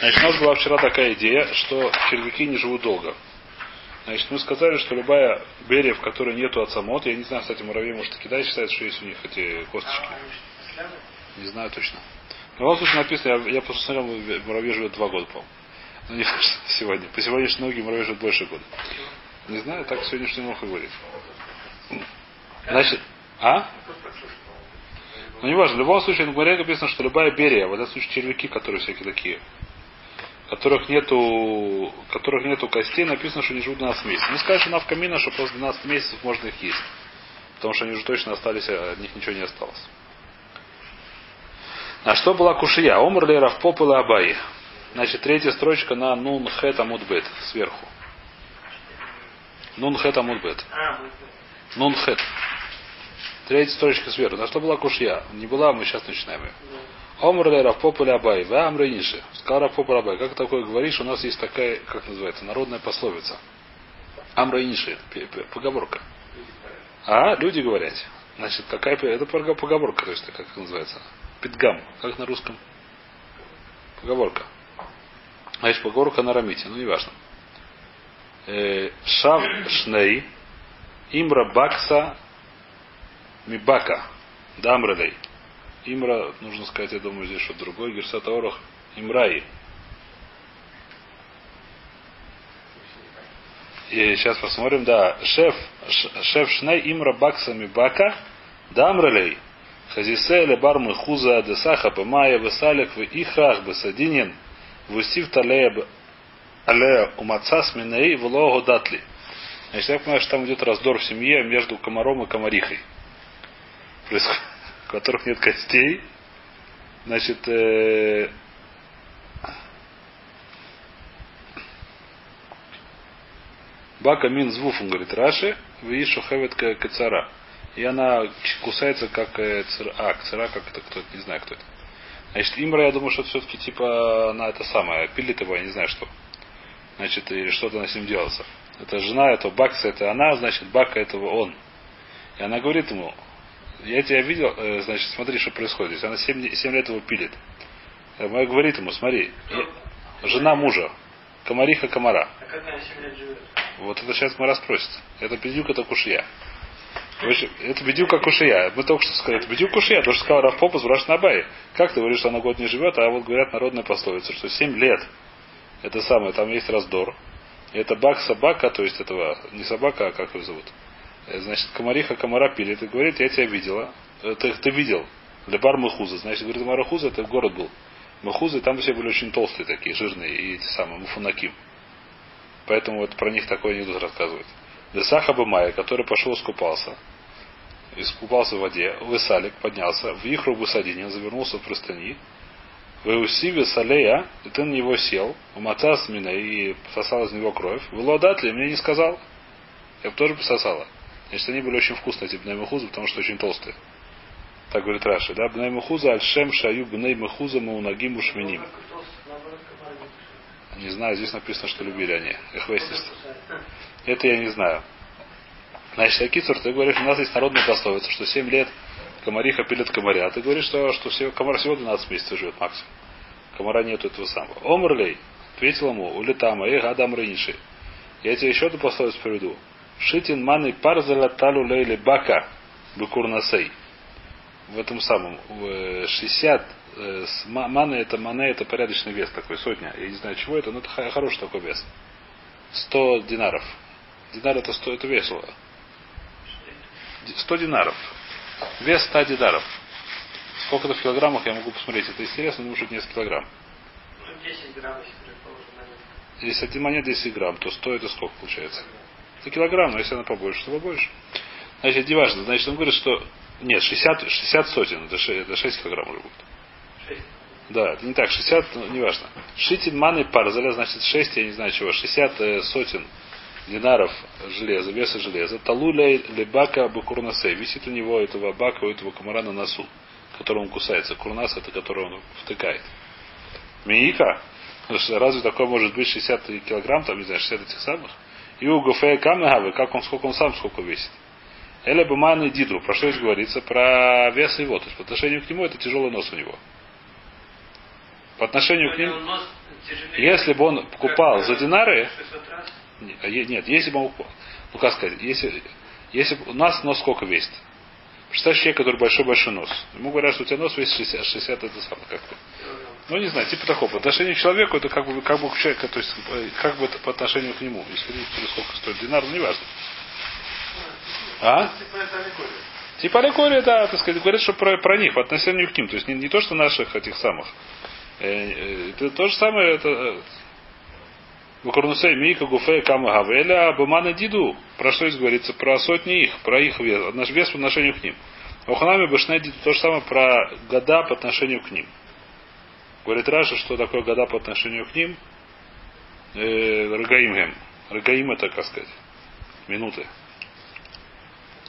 Значит, у нас была вчера такая идея, что червяки не живут долго. Значит, мы сказали, что любая берия, в которой нету отцамот, я не знаю, кстати, муравей, может, и кидай считает, что есть у них эти косточки. Не знаю точно. В любом случае написано, я, я просто смотрел, муравей живет два года, по-моему. Ну, не сегодня. По сегодняшней ноге муравей живет больше года. Не знаю, так сегодняшний ног и говорит. Значит, а? Ну, не важно. В любом случае, на Гмаре написано, что любая берия, в этом случае червяки, которые всякие такие, которых нету, которых нету костей, написано, что они живут 12 месяцев. Не скажешь, что в камина, что после 12 месяцев можно их есть. Потому что они уже точно остались, а от них ничего не осталось. А что была кушия? Омр ли Равпоп или Абай? Значит, третья строчка на Нун Хет Амудбет сверху. Нун Хет Амудбет. Нун Хет. Третья строчка сверху. На что была кушья? Не была, мы сейчас начинаем ее. Омрле Равпоп или Абай, в Амре Ниши. Сказал. Как такое говоришь? У нас есть такая, как называется, народная пословица. Амре Ниши. Поговорка. А, люди говорят. Значит, какая это поговорка, то есть как называется? Питгам. Как на русском? Поговорка. Значит, поговорка на рамите, ну не важно. Э, Шав Шней Имра Бакса Мибака Дамрелей. Имра, нужно сказать, я думаю, здесь что-то другое. Герсата Орах Имраи. И сейчас посмотрим, да. Шеф, шеф Шней Имра Бакса Мибака Дамрелей. Хазисе лебар мехуза десаха бемая весалек в ихах бесадинин вусив талея алея умаца сминей в лого датли. Значит, я понимаю, что там идет раздор в семье между комаром и комарихой, которых нет костей. Значит, э, Бака мин звуф, он говорит, Раши, ви шухевет кацара. И она кусается как э, цира. А, цира, как это кто-то, не знаю, кто это. Значит, Имра, я думаю, что все-таки типа она это самое, пилит его, я не знаю что. Значит, или что-то на с ним делается. Это жена, это Бакса, это она, значит, Бака этого он. И она говорит ему, я тебя видел, э, значит, смотри, что происходит здесь. Она 7, 7 лет его пилит. Моя говорит ему, смотри, жена мужа, комариха комара. А как она 7 лет живет? Вот это сейчас мы расспросит. Это бедюк, это кушья. Это бедюк как кушия. Мы только что сказали, это бедюк кушия. То, что сказал Рафпопа с Набай. Как ты говоришь, что она год не живет, а вот говорят народная пословица, что 7 лет. Это самое, там есть раздор. Это бак собака, то есть этого, не собака, а как его зовут. Значит, комариха комара пилит и говорит, я тебя видела. Ты, ты видел. Лебар Махуза. Значит, говорит, Марахуза это город был. Махуза, и там все были очень толстые такие, жирные, и эти самые, муфунаким. Поэтому вот про них такой анекдот рассказывает. Десаха Бамая, который пошел искупался, искупался в воде, высалик, поднялся, в ихру высадинин, завернулся в простыни, в Иусиве Салея, и ты на него сел, у Мацас меня и пососал из него кровь. В Датли мне не сказал. Я бы тоже пососала. Значит, они были очень вкусные, эти бней мехузы, потому что очень толстые. Так говорит Раши, да? Бней мехуза, альшем шаю бней мехуза маунагим ушменим. Не знаю, здесь написано, что любили они. Их выяснится. Это я не знаю. Значит, Акицур, ты говоришь, у нас есть народная пословица, что 7 лет комариха пилит комаря. А ты говоришь, что, что все, комар всего 12 месяцев живет максимум. Комара нету этого самого. Омрлей, ответил ему, улетама, эх, адам рейнши. Я тебе еще одну пословицу приведу. Шитин маны парзала талу лейли бака бекурнасей. В этом самом 60 э, маны это маны это порядочный вес такой, сотня. Я не знаю чего это, но это хороший такой вес. 100 динаров. Динар это 100, это весело. 100 динаров. Вес 100 динаров. Сколько это в килограммах, я могу посмотреть. Это интересно, но может несколько килограмм. 10 грамм, если. Если один монет 10 грамм, то 100 это сколько получается? Это килограмм, но если она побольше, то побольше. Значит, не важно. Значит, он говорит, что нет, 60, 60 сотен, это 6, это 6 килограмм уже будет. 6. Да, это не так, 60, ну, неважно. Шитин маны парзаля, значит 6, я не знаю чего, 60 э, сотен динаров железа, веса железа. Талуля лебака бакурнасей. Висит у него этого бака, у этого комара на носу, которым он кусается. Курнас это который он втыкает. Миика, разве такое может быть 60 килограмм, там, не знаю, 60 этих самых? И у Гофея Камнагавы, как он, сколько он сам, сколько весит. Эля Буман Диду, про что здесь говорится? Про вес его. То есть по отношению к нему это тяжелый нос у него. По отношению к ним... Если бы он покупал Как, за э, динары, 600 раз. не- а нет, если бы он, ну как сказать, если, если у нас нос сколько весит? Представь человек, который большой-большой нос. Ему говорят, что у тебя нос весит 60, 60 это самое как бы. Ну, не знаю, типа такого. По отношению к человеку, это как бы, как бы к человеку, то есть, э, как бы это по отношению к нему. Если видите, сколько стоит динар, ну, не важно. А? Типа аллегория. Типа да, так сказать, говорят, что про, про них, по отношению к ним. То есть не, не то, что наших этих самых. Э, э, Это то же самое, это Вакурнусей Мика Гуфе Кама Гавеля Абамана Диду. Про что здесь говорится? Про сотни их, про их вес, наш вес по отношению к ним. Оханами Башнай то же самое про года по отношению к ним. Говорит Раша, что такое года по отношению к ним. Э, Рагаимгем. Рагаим это, как сказать, минуты.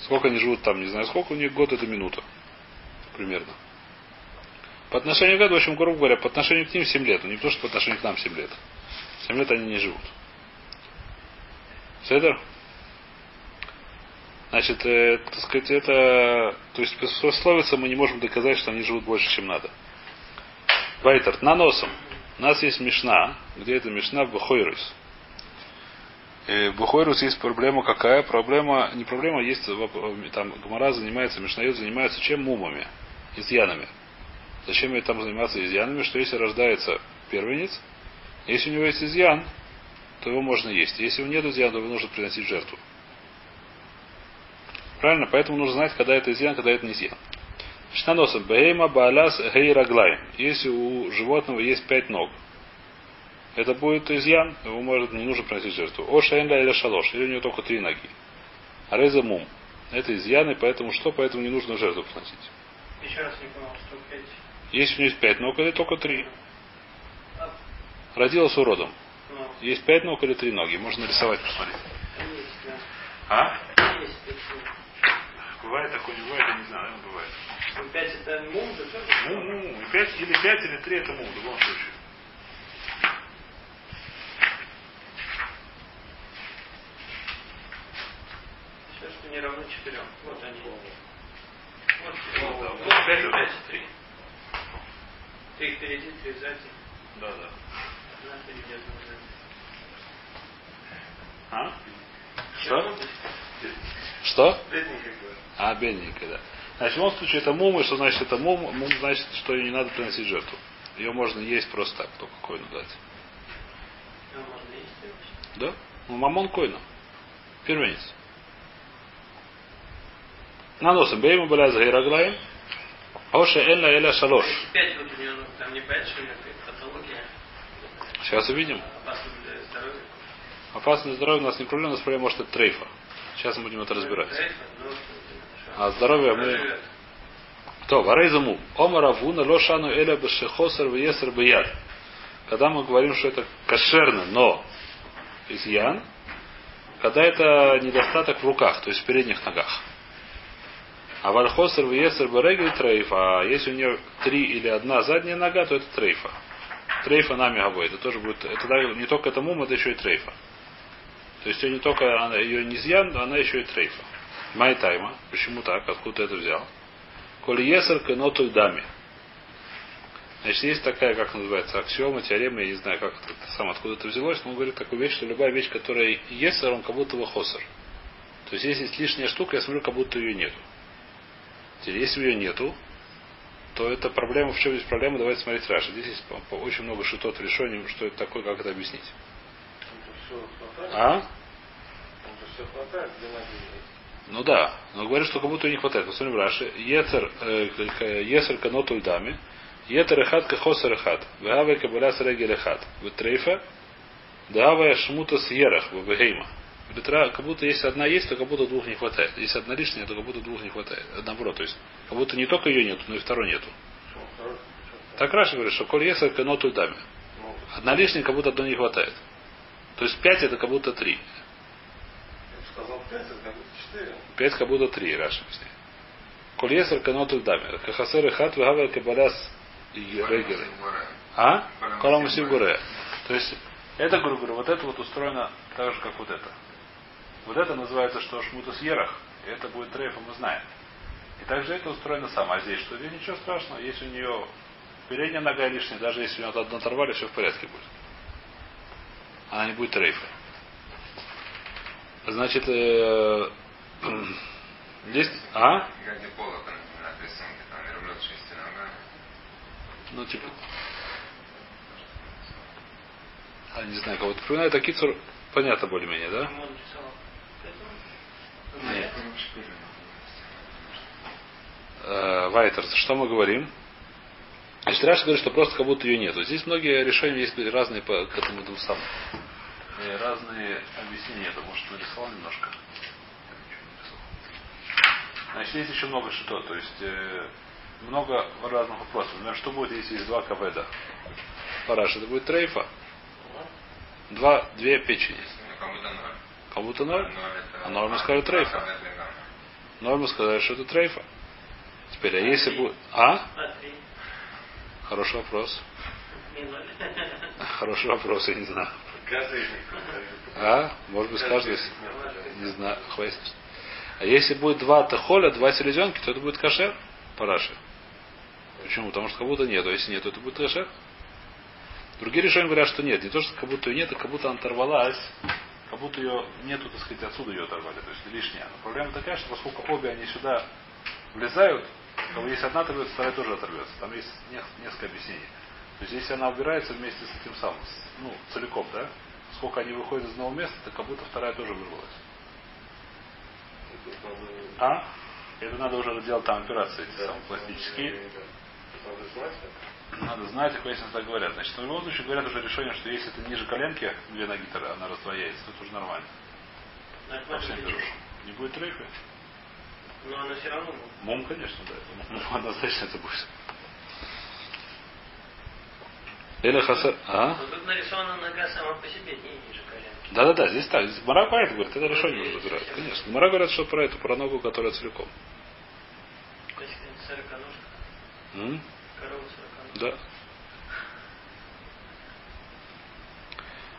Сколько они живут там, не знаю сколько, у них год это минута. Примерно. По отношению к году, в общем, грубо говоря, по отношению к ним 7 лет. не то, что по отношению к нам 7 лет. 7 лет они не живут. Седер? Значит, э, так сказать, это... То есть, по условице мы не можем доказать, что они живут больше, чем надо. Вайтер, на носом. У нас есть Мишна. Где это Мишна? В Бахойрус. В Бухойрус есть проблема какая? Проблема, не проблема, есть там Гмара занимается, Мишнают занимается чем? Мумами, изъянами. Зачем ей там заниматься изъянами? Что если рождается первенец, если у него есть изъян, то его можно есть. Если у него нет изъяна, то его нужно приносить жертву. Правильно? Поэтому нужно знать, когда это изъян, когда это не изъян. Штаносом. Бейма баалас гейраглай. Если у животного есть пять ног, это будет изъян, его может не нужно приносить жертву. О шаэнда или шалош, или у него только три ноги. А реза мум. Это изъян, и поэтому что? Поэтому не нужно жертву приносить. Еще раз не понял, что пять. Если у него есть пять ног, или только три. А, Родилась уродом. ну, Есть пять ног или три ноги. Можно нарисовать, посмотреть. А? Бывает такое, не бывает, я не знаю. Ну, Пять это мум, да тоже? Мум. И пять, или пять, или три это мум, в любом случае. Все, что не равно четырем. Вот они. Вот, Вот, да, вот, вот пять, пять, вот. три. Три впереди, три сзади. Да, да. Одна впереди, одна сзади. А? Что? Что? Бедненько говорю. А, бедненькая, да. Значит, в любом случае это мум, и что значит это мум? Мум значит, что ее не надо приносить жертву. Ее можно есть просто так, только койну дать. Ну. Да? Ну, мамон койну. Первенец. Наносим. Бейма бля за Ираглаем. Оша элла эля шалош. Ну. Сейчас увидим. Опасно для здоровья. Опасность здоровья у нас не проблема, у нас проблема может это трейфа. Сейчас мы будем это разбирать. А здоровье мы... То, варейзаму. Омар Авуна лошану эля бешехосар веесар бияд. Когда мы говорим, что это кошерно, но изъян, когда это недостаток в руках, то есть в передних ногах. אבל חסר ויתר ברגל טריפה. А если у нее три или одна задняя нога, то это трейфа. טריפה נמי הוי. Это тоже будет. Это не только это мум, это еще и трейфа. То есть ее не только она, ее не изъян, она еще и трейфа. מאי טעמא. Почему так? Откуда ты это взял? כל יתר כנטול דמי. Значит, есть такая, как называется, аксиома, теорема, я не знаю, как это, это сам откуда это взялось, но он говорит такую вещь, что любая вещь, которая есер, он как будто бы хосер. То есть, если есть лишняя штука, я смотрю, как будто ее нету. Теперь, если ее нету, то это проблема, в чем здесь проблема, давайте смотреть Раша. Здесь есть очень много шитот в решении, что это такое, как это объяснить. А? все хватает, где ноги есть. Ну да, но говорит, что как будто не хватает. Посмотрим Раши. Ецер, э, есер канот ульдами. Етер эхат кахосер эхат. Вегавай кабаля срегель эхат. Витрейфа. Дагавая шмута с ерах. Вегейма. Как будто если одна есть, то как будто двух не хватает. Если одна лишняя, то как будто двух не хватает. Наоборот, то есть, как будто не только ее нету, но и второй нету. Так Раши говорит, что коль есер канот ульдами. Одна лишняя, как будто одной не хватает. То есть пять это как будто три. Я сказал пять, это как будто четыре. Пять как будто три, Раша объясняет. Коль есер канот ульдами. Кахасер и хат вегавая кабаляс регелы. А? Коламусив Гуре. То есть, это, грубо говоря, вот это вот устроено так же, как вот это. Вот это называется, что шмутус ерах. И это будет трейфа, мы знаем. И также это устроено сама. Здесь что? Здесь ничего страшного. Если у нее передняя нога лишняя, даже если у него одну оторвали, все в порядке будет. Она не будет рейфа. Значит, э, есть... А? Как пола там на рисунке, там верблюд шести ногами. Ну, типа... А, не знаю, кого-то напоминает, а Кицур, понятно более-менее, да? Нет. Э, Вайтерс, что мы говорим? Значит, Раша говорит, что просто как будто ее нету. Здесь многие решения есть разные по к этому двум самым. Э, Разные объяснения. Это может нарисовал немножко. Я ничего не нарисовал. Значит, есть еще много что. То есть э, много разных вопросов. Например, что будет, если есть два каведа? Параш, это будет трейфа. Два, две печени. Ну, как будто ноль. Как будто ноль. Ноль это... А нормы сказали трейфа. Нормы сказали, что это трейфа. Теперь, а если будет... А? Хороший вопрос. Хороший вопрос, я не знаю. Каждый А? Может быть, каждый... Не знаю, хватит. А если будет два тахоля, два селезенки, то это будет кашер параши. Почему? Потому что как будто нет. А если нет, то это будет кашер. Другие решения говорят, что нет. Не то, что как будто ее нет, а как будто она оторвалась. Как будто ее нету, так сказать, отсюда ее оторвали. То есть лишняя. Но проблема такая, что поскольку обе они сюда влезают, как если одна оторвется, вторая тоже оторвется. Там есть не- несколько объяснений. То есть если она убирается вместе с этим самым, ну, целиком, да, сколько они выходят из одного места, то как будто вторая тоже вырвалась. А? Это надо уже делать там операции, эти самые пластические. Надо знать, как если так говорят. Значит, в любом случае говорят уже решение, что если это ниже коленки, две ноги, то она раздвояется, то это уже нормально. Быть. берешь. Не будет трейфа? Но она все равно будет. Мом, конечно, да. Это мом однозначно это будет. Или хаса... А? Но тут нарисована нога сама по себе, не ниже. Да-да-да, здесь так. Здесь Гмара поэт говорит, это решение уже разбирают. Конечно. Гмара говорят, что про эту, про ногу, которая целиком. То есть. М? Да.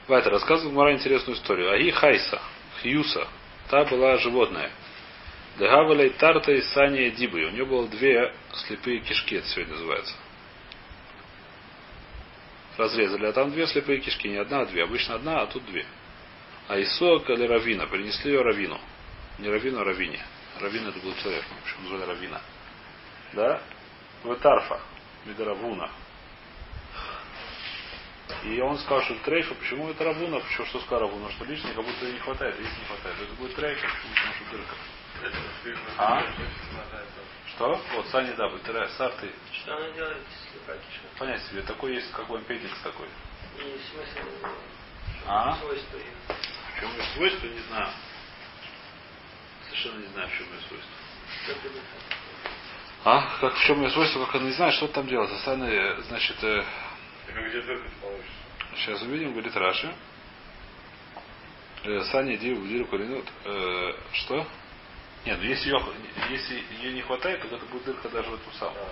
Вайта рассказывал Гмара интересную историю. Аги Хайса, Хьюса, та была животное. Дегавалей Тарта и Сания Дибы. У нее было две слепые кишки, это сегодня называется. Разрезали, а там две слепые кишки, не одна, а две. Обычно одна, а тут две. А Исуа или Равина, принесли ее Равину. Не Равину, а Равине. Равина это был человек, почему назвали Равина. Да? Ветарфа, Медаравуна. И он сказал, что трейфа. Почему это Равуна? Почему что сказал Равуна? Что лишнего как будто не хватает. Если не хватает, то это будет трейфа. Почему? Потому что дырка. А? Что? Вот, Сани, да, трейфа. Сарты. Что она делает, слепая кишка? Понять себе, такой есть, как бы аппендикс такой. И смысл, А? Свойства их. В чем ее свойство, не знаю. Совершенно не знаю, в чем ее свойство. А? Как в чем ее свойство, как она не знает, что там делать. А Сани, значит, э, получится. Сейчас увидим, говорит Раши. Э, Саня Див Диру Коренут. Э, что? Нет, ну если ее, если ее не хватает, то это будет дырка даже в эту самую.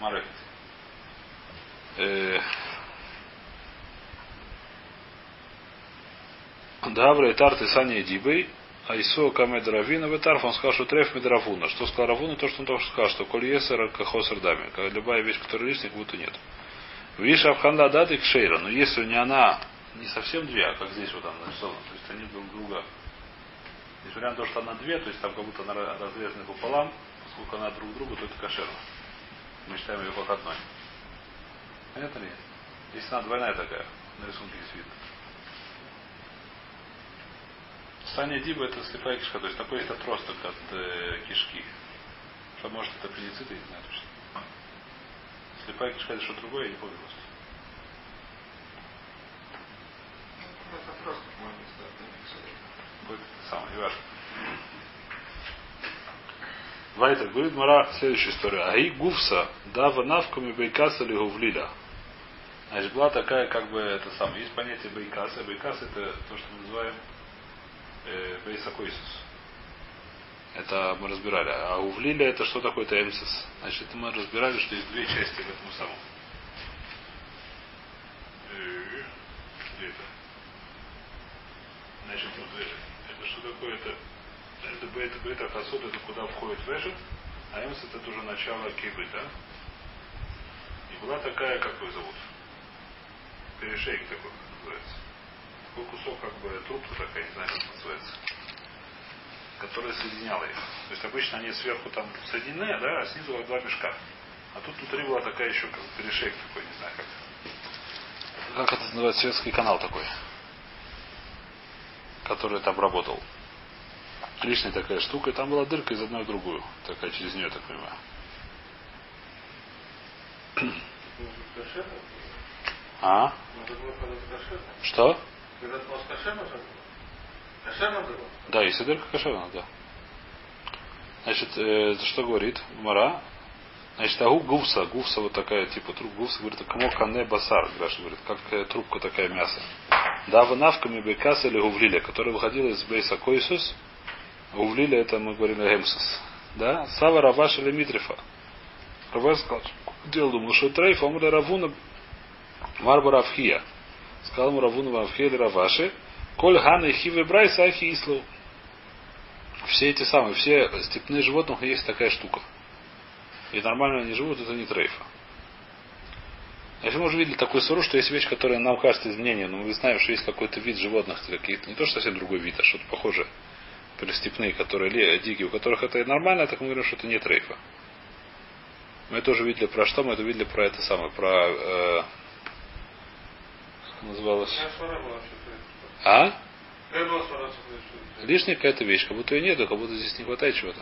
Марек. Э, Давра и Тарты Саня Дибей. Айсо Камед Равина Ветарф, он сказал, что треф Медравуна. Что сказал Равуна, то, что он только сказал, что коль есер кахосер дами. Любая вещь, которая лишняя, как будто нет. Виша Абханда Дат и Кшейра. Но если не она, не совсем две, а как здесь вот она нарисована, то есть они друг друга. Несмотря на то, что она две, то есть там как будто она разрезана пополам, поскольку она друг другу, то это кошерно. Мы считаем ее как одной. Понятно ли? Если она двойная такая, на рисунке здесь видно. Саня Диба это слепая кишка, то есть такой есть отросток от э, кишки. Что может это аппендицит, я не знаю точно. Слепая кишка это что другое, я не помню просто. Это можно стать. Будет это самое, не важно. Вайтер говорит Мара следующую историю. Аи гуфса дава навками бейкаса ли гувлиля. Значит, была такая, как бы, это самое, есть понятие бейкаса. Бейкас это то, что мы называем э, бейсакойсус. Это мы разбирали. А увлиля это что такое? Это эмсис. Значит, мы разбирали, что есть две части в этом самом. Э, где это? Значит, вот это, что такое? Это, это бейт, бейт ахасот, это куда входит вешет, а эмс это уже начало кибы, да? И была такая, как ее зовут? Перешейк такой, называется. Такой кусок, как бы, трубка такая, не знаю, как называется. Которая соединяла их. То есть обычно они сверху там соединены, да, а снизу как два мешка. А тут внутри была такая еще как бы перешейк такой, не знаю как. Как это называется, светский канал такой. Который там работал. Лишняя такая штука, и там была дырка из одной в другую. Такая через нее, так понимаю. А? Что? Да, если дырка кошерная, да. Значит, э, что говорит Мара? Значит, агу гуфса, гуфса вот такая, типа труп гуфса, говорит, кому кане басар, Граша говорит, как э, трубка такая мясо. Да, навками бекас или гувлиля, которая выходила из бейса койсус, гувлиля это мы говорили гемсус. Да, сава раваш или митрифа. Раваш сказал, делал, думал, что трейф, он говорит, равуна марба равхия. Сказал ему равуна равхия или раваши, коль ханы хивы брай сахи ислу. Все эти самые, все степные животных есть такая штука. И нормально они живут, это не трейфа. Если мы уже видели такой суру, что есть вещь, которая нам кажется изменением, но мы знаем, что есть какой-то вид животных, какие-то, не то, что совсем другой вид, а что-то похожее. Степные, которые дикие, у которых это нормально, так мы говорим, что это не трейфа. Мы это уже видели про что? Мы это видели про это самое, про э, называлось? А? Лишняя какая-то вещь, как будто ее нету, как будто здесь не хватает чего-то.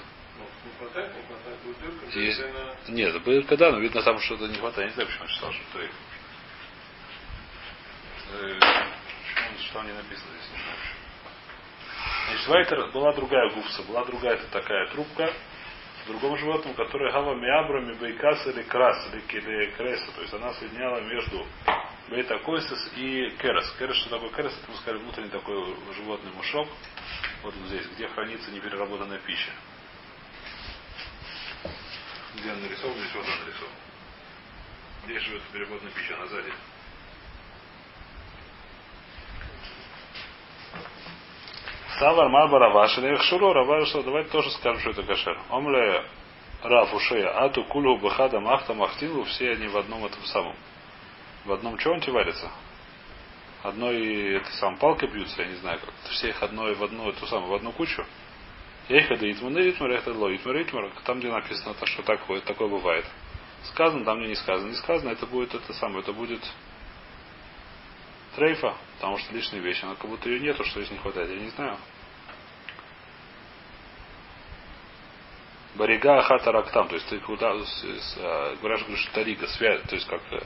Есть... Нет, дырка да, но видно там что-то не хватает. Не знаю, почему он читал, что трейф. Почему что не написано здесь, не знаю. Значит, Вайтер была другая гуфса, была другая это такая трубка в другом животном, которая гава миабрами бейкас или крас, или, или креса. То есть она соединяла между бейта койсис и керес. Керес, что такое керес? Это, мы сказали, внутренний такой животный мушок. Вот здесь, где хранится непереработанная пища. Где он нарисован, здесь вот он нарисован. Здесь живет переработанная пища, она сзади. Савар Марба Раваш, или Шуро, Раваш, давайте тоже скажем, что это кашер. Омле Раф Ушея, Ату Кулу Бахада Махта Махтилу, все они в одном этом самом. В одном чонте варятся. Одной это сам палкой бьются, я не знаю как. Все их одной в одну эту самую, в одну кучу. Ехада Итман Итмар, Ехада Ло Итмар Итмар, там, где написано, то, что такое, такое бывает. Сказано, там мне не сказано. Не сказано, это будет это самое, это будет трейфа, потому что лишняя вещь, она как будто ее нету, что здесь не хватает, я не знаю. Барига хата рактам, то есть ты куда а, говоришь, что тарига, связь, то есть как э,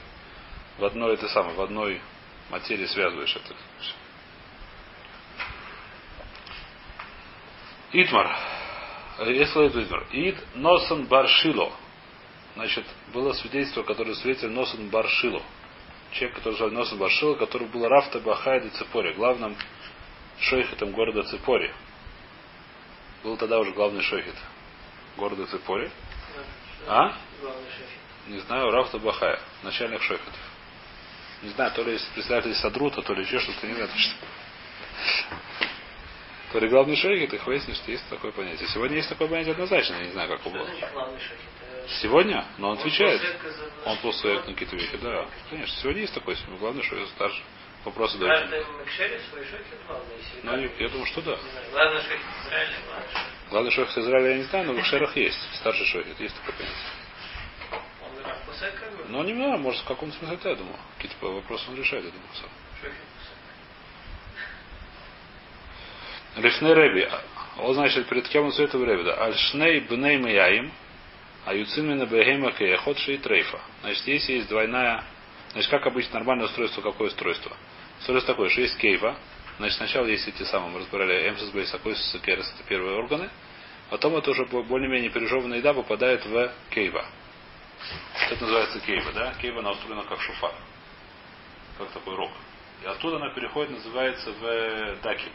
в одной это самое, в одной материи связываешь это. Итмар. Если Итмар. Ид Носан Баршило. Значит, было свидетельство, которое свидетель Носан Баршило человек, который звали Носа Башила, который был Рафта Бахайда Цепори, главным шойхетом города Цепори. Был тогда уже главный шойхет города Цепори. А? Не знаю, Рафта Бахая, начальник шойхетов. Не знаю, то ли представитель Садрута, то ли еще что-то, не знаю точно. То ли главный шейхет, их выяснишь, что есть такое понятие. Сегодня есть такое понятие однозначно, я не знаю, как было. Сегодня? Но он отвечает. Он после на какие-то вещи, да. Конечно, сегодня есть такой, главное, что я старше. Вопросы дают. Ну, я думаю, что да. Главное, что Израиля, Главный шойх Израиля я не знаю, но в Шерах есть. Старший шойх, есть такое понятие. Ну, не знаю, может, в каком смысле это, я думаю. Какие-то вопросы он решает, я думаю, сам. Лифней Реби. Он, значит, перед кем он советует Реби, да. Альшней бней маяим. А юцимина бегема кеяхот ши трейфа. Значит, если есть двойная... Значит, как обычно нормальное устройство, какое устройство? Устройство такое, что есть кейва. Значит, сначала есть эти самые, мы разбирали эмсис бейс, акойсис и керес, это первые органы. Потом это уже более-менее пережеванная еда попадает в кейва. Это называется кейва, да? Кейва она устроена как шуфар. Как такой рог. И оттуда она переходит, называется в даким.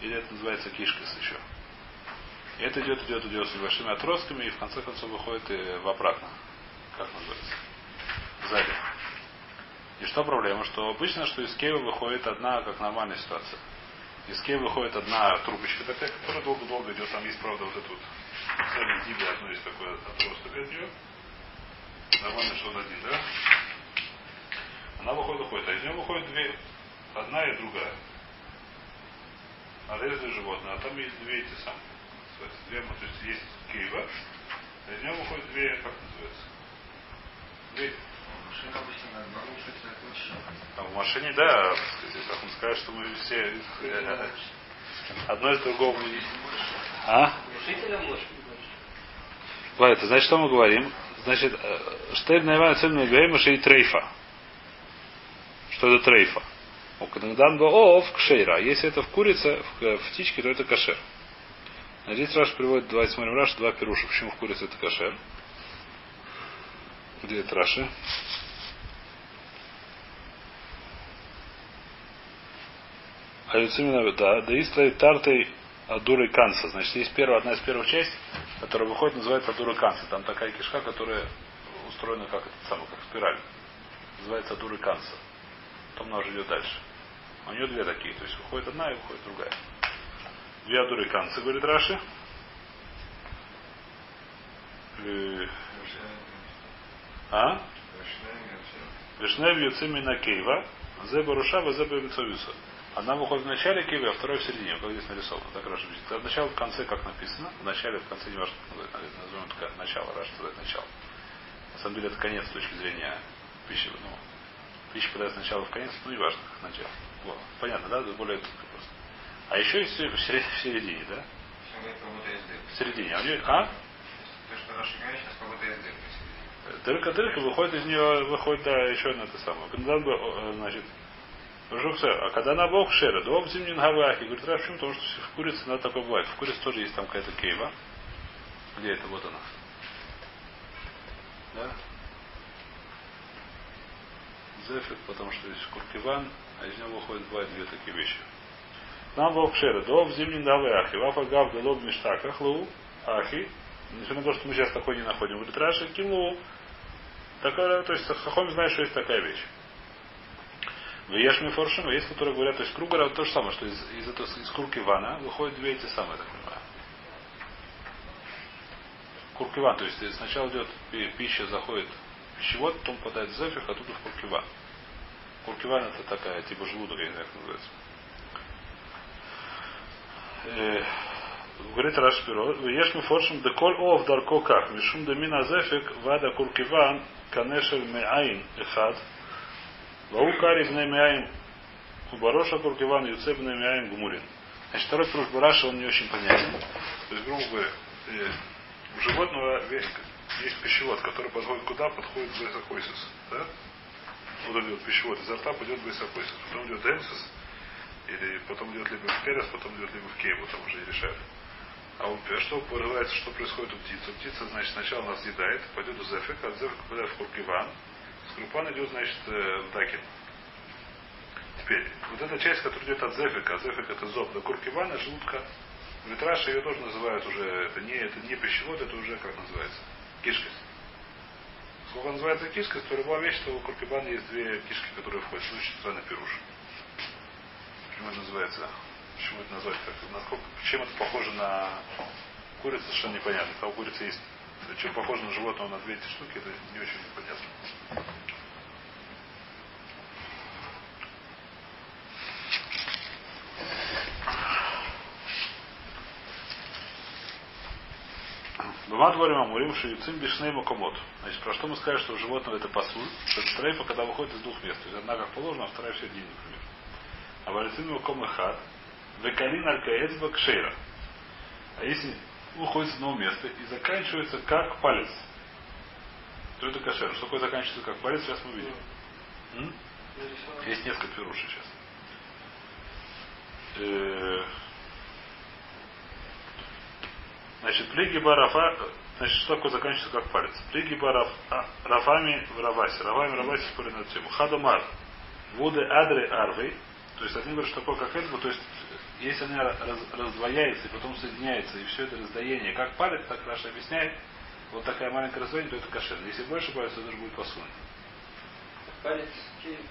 Или это называется кишкас еще. И это идет, идет, идет с небольшими отростками и в конце концов выходит и в обратно. Как называется? Сзади. И что проблема? Что обычно, что из кейва выходит одна, как нормальная ситуация. Из кейва выходит одна трубочка такая, которая долго-долго идет. Там есть, правда, вот этот сзади гибли одно есть такое отросток от нее. Нормально, что он один, да? Она выходит, выходит, а из нее выходит две. Одна и другая. Нарезали животное, а там есть две эти самые. Называется, две, то есть есть кейва, а из нее выходит две, как называется? Две. А в машине, да, как он скажет, что мы все одно из другого. А? Решительно может Ладно, это значит, что мы говорим? Значит, э, штель наивана цель мы говорим, что и трейфа. Что это трейфа? Когда ов кшейра. Если это в курице, в, в птичке, то это кашер. Здесь Раш приводит, давайте смотрим Раш, два пируша. Почему в курице это кашер? Где это Раши? А именно, да, да и стоит тартой Адуры Канца. Значит, есть первая, одна из первых частей, которая выходит, называется Адура Канца. Там такая кишка, которая устроена как это самое, как спираль. Называется Адуры Канца. Потом она уже идет дальше. У нее две такие. То есть выходит одна и выходит другая. Две Адуры Канца, говорит Раши. Э, А? Вишнев Юцимина Кейва. Зеба Рушава, Зеба Мицовиса. Одна выходит в начале киви, а вторая в середине, как здесь нарисовано. Так Раша пишет. От начала в конце, как написано. В начале, в конце, не важно, назовем это начало, Раша называет начало. На самом деле это конец с точки зрения пищи. Ну, пища подается сначала в конец, ну не важно, как начало. Вот. Понятно, да? Это более просто. А еще есть в середине, да? В середине. А, у нее, а? То, что Раша говорит, сейчас как будто есть дырка. Дырка, дырка, выходит из нее, выходит, да, еще одна это самое. Бы, э, значит, а когда на бог шера, дом зимнин гавахи, говорит, а почему? Потому что в курице надо такое бывает. В курице тоже есть там какая-то кейва. Где это? Вот она. Да? Зефик, потому что здесь куркиван, а из него выходит бывает две такие вещи. Нам бог шера, дом зимнин гавахи, вафа гав делоб миштаках лу, ахи, несмотря на то, что мы сейчас такой не находим, говорит, Раши, кимлу, такая, то есть Хахом знает, что есть такая вещь. В Ешми Форшим, есть, которые говорят, то есть Кругара то же самое, что из, из, этого, из курки вана выходят две эти самые, так понимаю. Куркиван, то есть сначала идет пища, заходит в пищевод, потом попадает в зефих, а оттуда в куркиван. Куркиван это такая, типа желудок, я не знаю, как называется. Э, говорит Рашпиро, Ешми Форшим, деколь ов дарко как, мишум демина зефик, вада куркиван, канешель меаин эхад, Ваукари бнемяем Бароша Куркиван Юцеб бнемяем Гмурин. Значит, второй пруш Бараша, он не очень понятен. То есть, грубо говоря, у животного есть пищевод, который подходит куда? Подходит Бесакойсис. Да? Вот идет пищевод изо рта, пойдет Бесакойсис. Потом идет Денсис, или потом идет либо в Перес, потом идет либо в Кейву, там уже и решают. А у, что порывается, что происходит у птицы? Птица, значит, сначала нас съедает, пойдет в Зефик, а Зефик попадает в Куркиван, Скрупан идет, значит, в Дакин. Теперь, вот эта часть, которая идет от Зефика, Зефик это зоб, до Куркивана, желудка, Витраша ее тоже называют уже, это не, это не пищевод, это уже, как называется, кишкость. Сколько называется кишкость, то любая вещь, что у Куркибана есть две кишки, которые входят. Ну, очень странно пируш. Почему это называется? Почему это назвать как? Насколько, чем это похоже на курицу, совершенно непонятно. Там у курицы есть чем похоже на животного на две эти штуки, это не очень понятно. Бумат говорим Амурим, что Юцим Бишней Макомот. Значит, про что мы скажем, что у животного это пасуль, что это трейфа, когда выходит из двух мест. То есть одна как положено, а вторая в середине, например. А валицин Маком Хат, Векалин Алькаэцба Кшейра. А если выходит с одного места и заканчивается как палец. То это кошер. Что такое заканчивается как палец, сейчас мы увидим. М? Есть несколько пирушей сейчас. Э, значит, плиги Рафа, значит, что такое заканчивается как палец? Плиги Раф, а, Рафами в Равасе. Равами в Равасе спорят на тему. Хадамар. Вуды Адре Арвей. То есть один говорит, что такое как это, то есть если она раз, раздвояется и потом соединяется, и все это раздвоение, как палец, так Раша объясняет, вот такая маленькая раздвоение, то это кошер. Если больше палец, то это будет посуд. Палец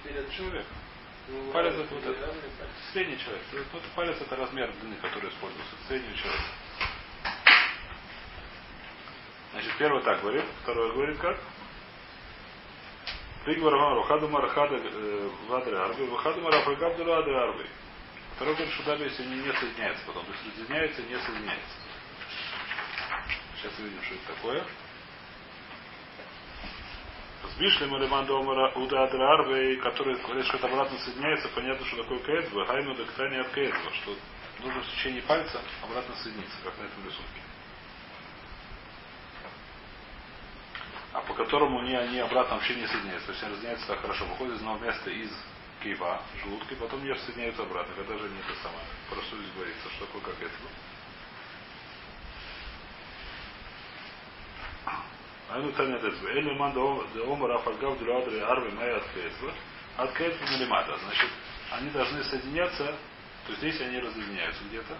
перед Человек. Ну, Палец это вот это. Средний человек. Вот палец это размер длины, который используется. Средний человек. Значит, первый так говорит, второй говорит как? Пригвар Гамару, Хадумар Хада Вадры Арбы, Хадумар Афрагабдулу Адры Арбы. Что даже если они не соединяются потом, то есть разъединяются, не соединяются. Сейчас увидим, что это такое. Сбишли Малиман Домара Уда Адрарвей, который говорит, что это обратно соединяется, понятно, что такое Каэдва, Хайну Дактани от Каэдва, что нужно в течение пальца обратно соединиться, как на этом рисунке. А по которому они, они обратно вообще не соединяются. То есть они разъединяются так хорошо. Выходят из одного места из кива, желудка, и потом не соединяются обратно. Когда же не это самое. Просто здесь говорится, что такое как это. Айну Таня Децбе. Эли ман де омара фальгав дюля адри арви мая от кейтва. От кейтва милимата. Значит, они должны соединяться, то здесь они разъединяются где-то.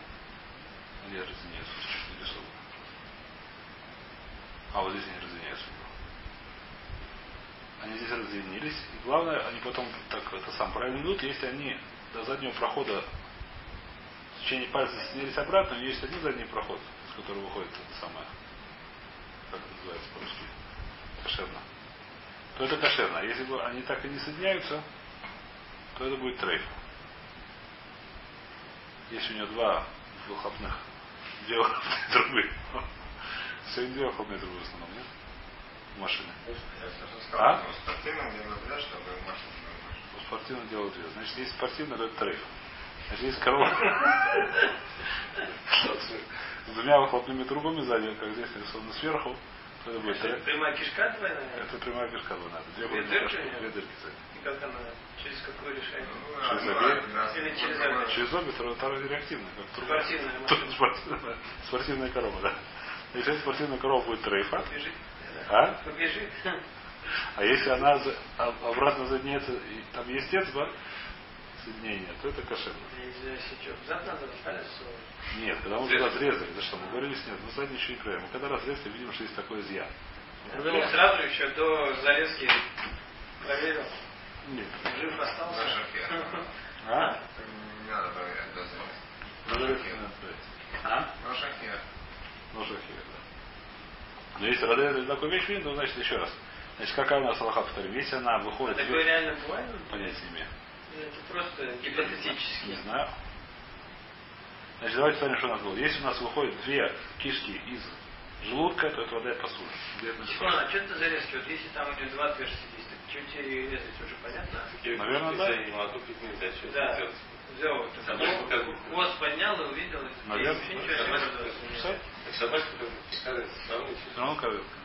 Где разъединяются? Чуть нарисовано. А вот здесь они разъединяются. Они здесь разъединились. И главное, они потом так это сам правильно идут, если они до заднего прохода в течение пальца соединились обратно, есть один задний проход, с которого выходит это самое как это называется по-русски, кошерно, то это кошерно. А если бы они так и не соединяются, то это будет трейф. Если у него два выхлопных, две выхлопные трубы. Сегодня две выхлопные трубы в основном, нет? В машине. А? В спортивном делают две. Значит, если спортивно, то это трейф. Значит, есть корова с двумя выхлопными трубами сзади, как здесь нарисовано сверху, то это будет прямая кишка двойная? Это прямая кишка двойная. Две, дырки? две дырки сзади. И как она? Через какое решение? Через обе? Или через обе? Через обе, вторая, реактивная. Спортивная. Спортивная, корова, да. Если спортивная корова будет трейфа. А? Побежит. А если она за- а- обратно задняется, и там есть эцба, соединение, то это кошерно. Нет, когда мы туда разрезали, да что, мы говорили с нет, мы сзади ничего не проверяем. Мы когда разрезали, видим, что есть такой изъян. Ну, проверяем. сразу еще до зарезки проверил. Нет. Жив остался. А? Не надо проверять до зарезки. Проверять. А? На шахе. Ну. Но если разрезали такую вещь, видно, то значит еще раз. Значит, какая у нас Аллаха повторим? Если она А выходит, такое реально бывает? понять не имею. Это просто Не гипотетически. знаю. Значит, давайте посмотрим, что у нас было. Если у нас выходят две кишки из желудка, то это вода посуда. Секунду, а что это зарезки? Вот если там идет два отверстия здесь, так что тебе резать уже понятно? Наверное, да. Да. Взял, хво- хвост поднял и увидел. и Наверное, ничего не. Все? Собачка тоже Все коровка.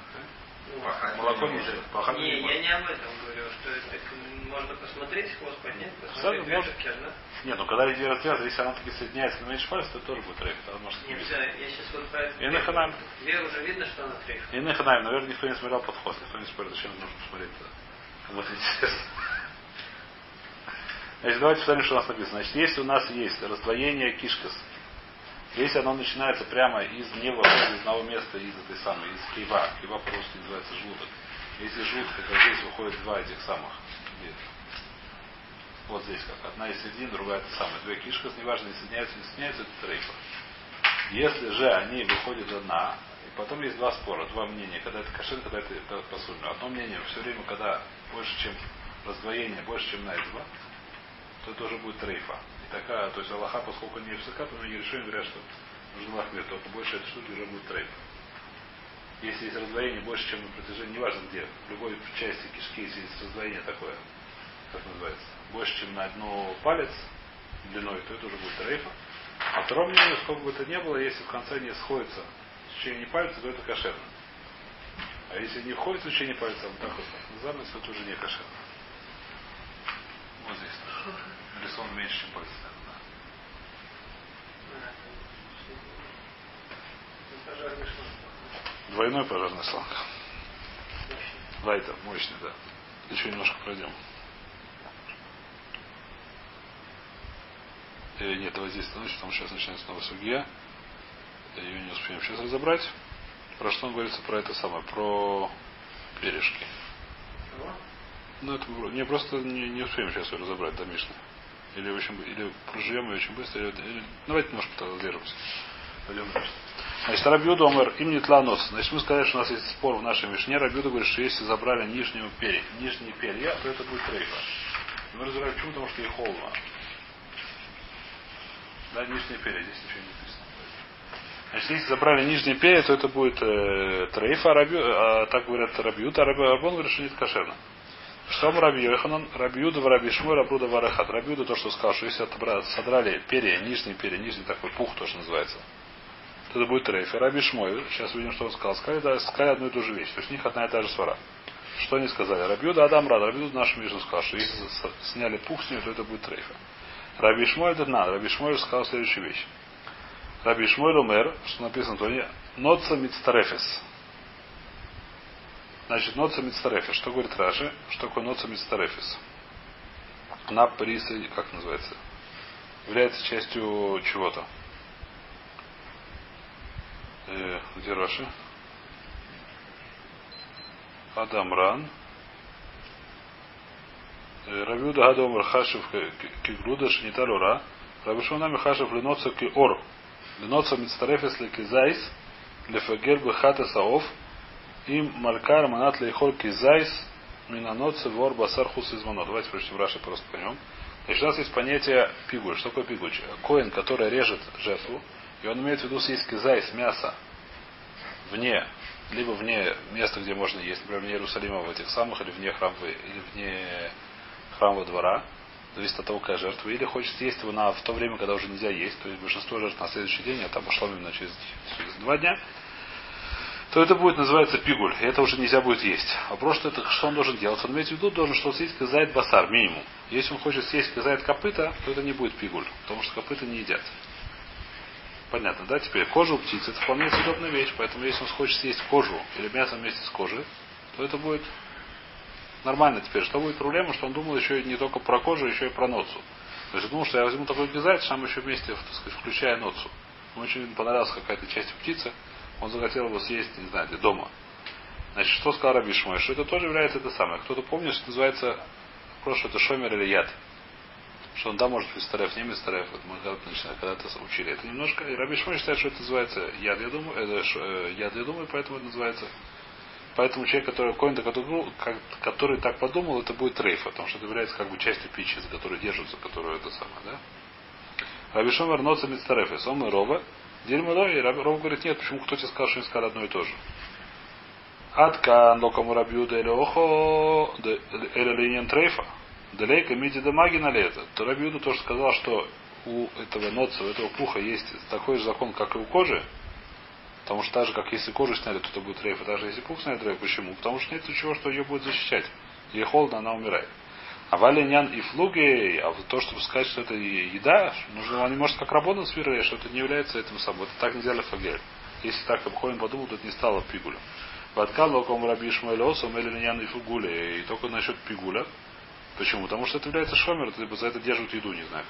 Пахать Молоко нельзя. Пахать Не, не я не об этом говорю, что это можно посмотреть, хвост поднять, посмотреть, две может. да? Нет, ну когда две развязаны, если она таки соединяется на меньше пальца, то тоже будет трейф. Тогда может не все, я сейчас вот про это. И на ханам. Две уже видно, что она трейф. И на наверное, никто не смотрел подход, никто не спорит, зачем нужно посмотреть это. Вот интересно. Значит, давайте посмотрим, что у нас написано. Значит, если у нас есть раздвоение кишкас, если оно начинается прямо из не выходит из одного места, из этой самой, из кива, кива по-русски называется желудок. Если желудка, как здесь выходит два этих самых, где? вот здесь как, одна из середин, другая это самая, две кишкас, неважно, не соединяются, не соединяются, это трейфа. Если же они выходят одна, и потом есть два спора, два мнения, когда это кашин, когда это посульно. Одно мнение, все время, когда больше, чем раздвоение, больше, чем на этого, то это уже будет трейфа. Такая, то есть Аллаха, поскольку не высока, то многие решения говорят, что нужно лахмир, только больше этой штуки уже будет трейфа. Если есть раздвоение больше, чем на протяжении, неважно где, в любой части кишки, если есть раздвоение такое, как называется, больше, чем на одну палец длиной, то это уже будет трейфа. А второе мнение, сколько бы это ни было, если в конце не сходится в течение пальца, то это кошерно. А если не входит в течение пальца, вот так вот называется, то это уже не кошерно. Вот здесь. Нарисован меньше, пожарный шланг. да. Двойной пожарный шланг. Лайтер, мощный, да. Еще немножко пройдем. Э, нет, давай здесь остановимся, потому что сейчас начинается снова сугия. Ее не успеем сейчас разобрать. Про что он говорится про это самое, про перешки. Ну, это не просто не, не успеем сейчас ее разобрать до Мишны. Или очень или проживем ее очень быстро, или, или- давайте немножко тогда задержимся. Значит, Рабиуда Омер, им не тланос. Значит, мы сказали, что у нас есть спор в нашей Мишне. Рабиуда говорит, что если забрали нижнюю перья, нижние перья, то это будет трейфа. Мы разбираем, почему, потому что их холма. Да, нижние перья, здесь ничего не написано. Значит, если забрали нижние перья, то это будет э, трейфа, а, а так говорят Рабиуда, а Рабион говорит, что нет кошерно. Что мы Раби Йоханан, Рабиуда, Раби Шмой, Рабруда, Варахат. Рабиуда то, что сказал, что если отобрали, содрали перья, нижние перья, нижний такой пух, то, что называется, то это будет трейф. И Раби Шмой, сейчас увидим, что он сказал. Сказали, да, сказали одну и ту же вещь. То есть у них одна и та же свара. Что они сказали? Рабиуда Адам Рад. Рабиуда нашу Мишу сказал, что если сняли пух с нее, то это будет трейфа. Раби Шмой это надо. Раби Шмой сказал следующую вещь. Раби Шмой Лумер, что написано в Тоне, Ноца Мицтарефес. Значит, Ноца Мицтарефес. Что говорит Раши? Что такое Ноца Мицтарефес? Она присоединяется, как называется? Является частью чего-то. Э, где Раши? Адамран. Рабиуда Гадомар Хашев Кигруда Шиниталура. Рабишона Михашев Леноца Киор. Леноца Мицтарефес Лекизайс. Лефагер Бехата Саов. Им Малькар Манат Лейхол Кизайс. Минаноце Вор Басар Хус Измано. Давайте прочтем Раши просто поймем. Значит, у нас есть понятие пигуль. Что такое пигуль? Коин, который режет жертву, и он имеет в виду съесть кизайс, мясо, вне, либо вне места, где можно есть, например, вне Иерусалима в этих самых, или вне храма, или вне храмового двора, зависит от того, какая жертва, или хочет съесть его на, в то время, когда уже нельзя есть, то есть большинство жертв на следующий день, а там пошло именно через, через два дня, то это будет называться пигуль, и это уже нельзя будет есть. Вопрос, что, это, что он должен делать? Он имеет в виду, должен что съесть казает басар, минимум. Если он хочет съесть казает копыта, то это не будет пигуль, потому что копыта не едят. Понятно, да? Теперь кожа у птицы это вполне съедобная вещь, поэтому если он хочет съесть кожу или мясо вместе с кожей, то это будет нормально теперь. Что будет проблема, что он думал еще не только про кожу, еще и про ноцу. То есть думал, что я возьму такой гизайт, сам еще вместе, так сказать, включая ноцу. Ему очень понравилась какая-то часть птицы, он захотел его съесть, не знаю, где дома. Значит, что сказал Раби Шмой? Что это тоже является это самое. Кто-то помнит, что называется, просто это шомер или яд что он да может быть старев, не старев, вот мы когда-то учили это немножко. И Раби Шмой считает, что это называется яд, я думаю, это, э, яд, я думаю, поэтому это называется. Поэтому человек, который коин, который, который так подумал, это будет трейфа, потому что это является как бы частью пищи, за которую держится, которую это самое, да? Раби Шомер ноца мицтарефе, сом и рова, дерьмо и Раби Ров говорит, нет, почему кто тебе сказал, что не сказал одно и то же? Аткан локому рабиуда или охо, или линен трейфа. Далейка миди дамаги на лето. То Рабиуду тоже сказал, что у этого ноца, у этого пуха есть такой же закон, как и у кожи. Потому что так же, как если кожу сняли, то это будет рейф. А даже если пух сняли рейф, почему? Потому что нет ничего, что ее будет защищать. Ей холодно, она умирает. А валинян и флуги, а то, чтобы сказать, что это еда, нужно, они может как работа с что это не является этим собой. Это так нельзя лефагель. Если так Абхоин подумал, то это не стало пигулем. Ваткал локом раби Шмуэлосом или линян и фугуля. И только насчет пигуля. Почему? Потому что это является шомер, либо за это держат еду, не знаю.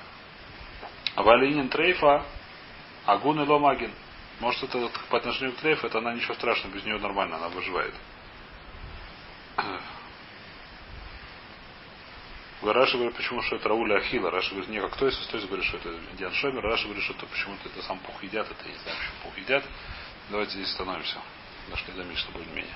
А валинин трейфа, агун и ломагин. Может, это по отношению к трейфу, это она ничего страшного, без нее нормально, она выживает. Раша говорит, почему что это Рауля Ахила. Раша говорит, не, как кто из кто говорит, что это Диан Шомер. Раша говорит, что это почему-то это сам пух едят, это не знаю, почему пух едят. Давайте здесь остановимся. Дошли до Мишна более-менее.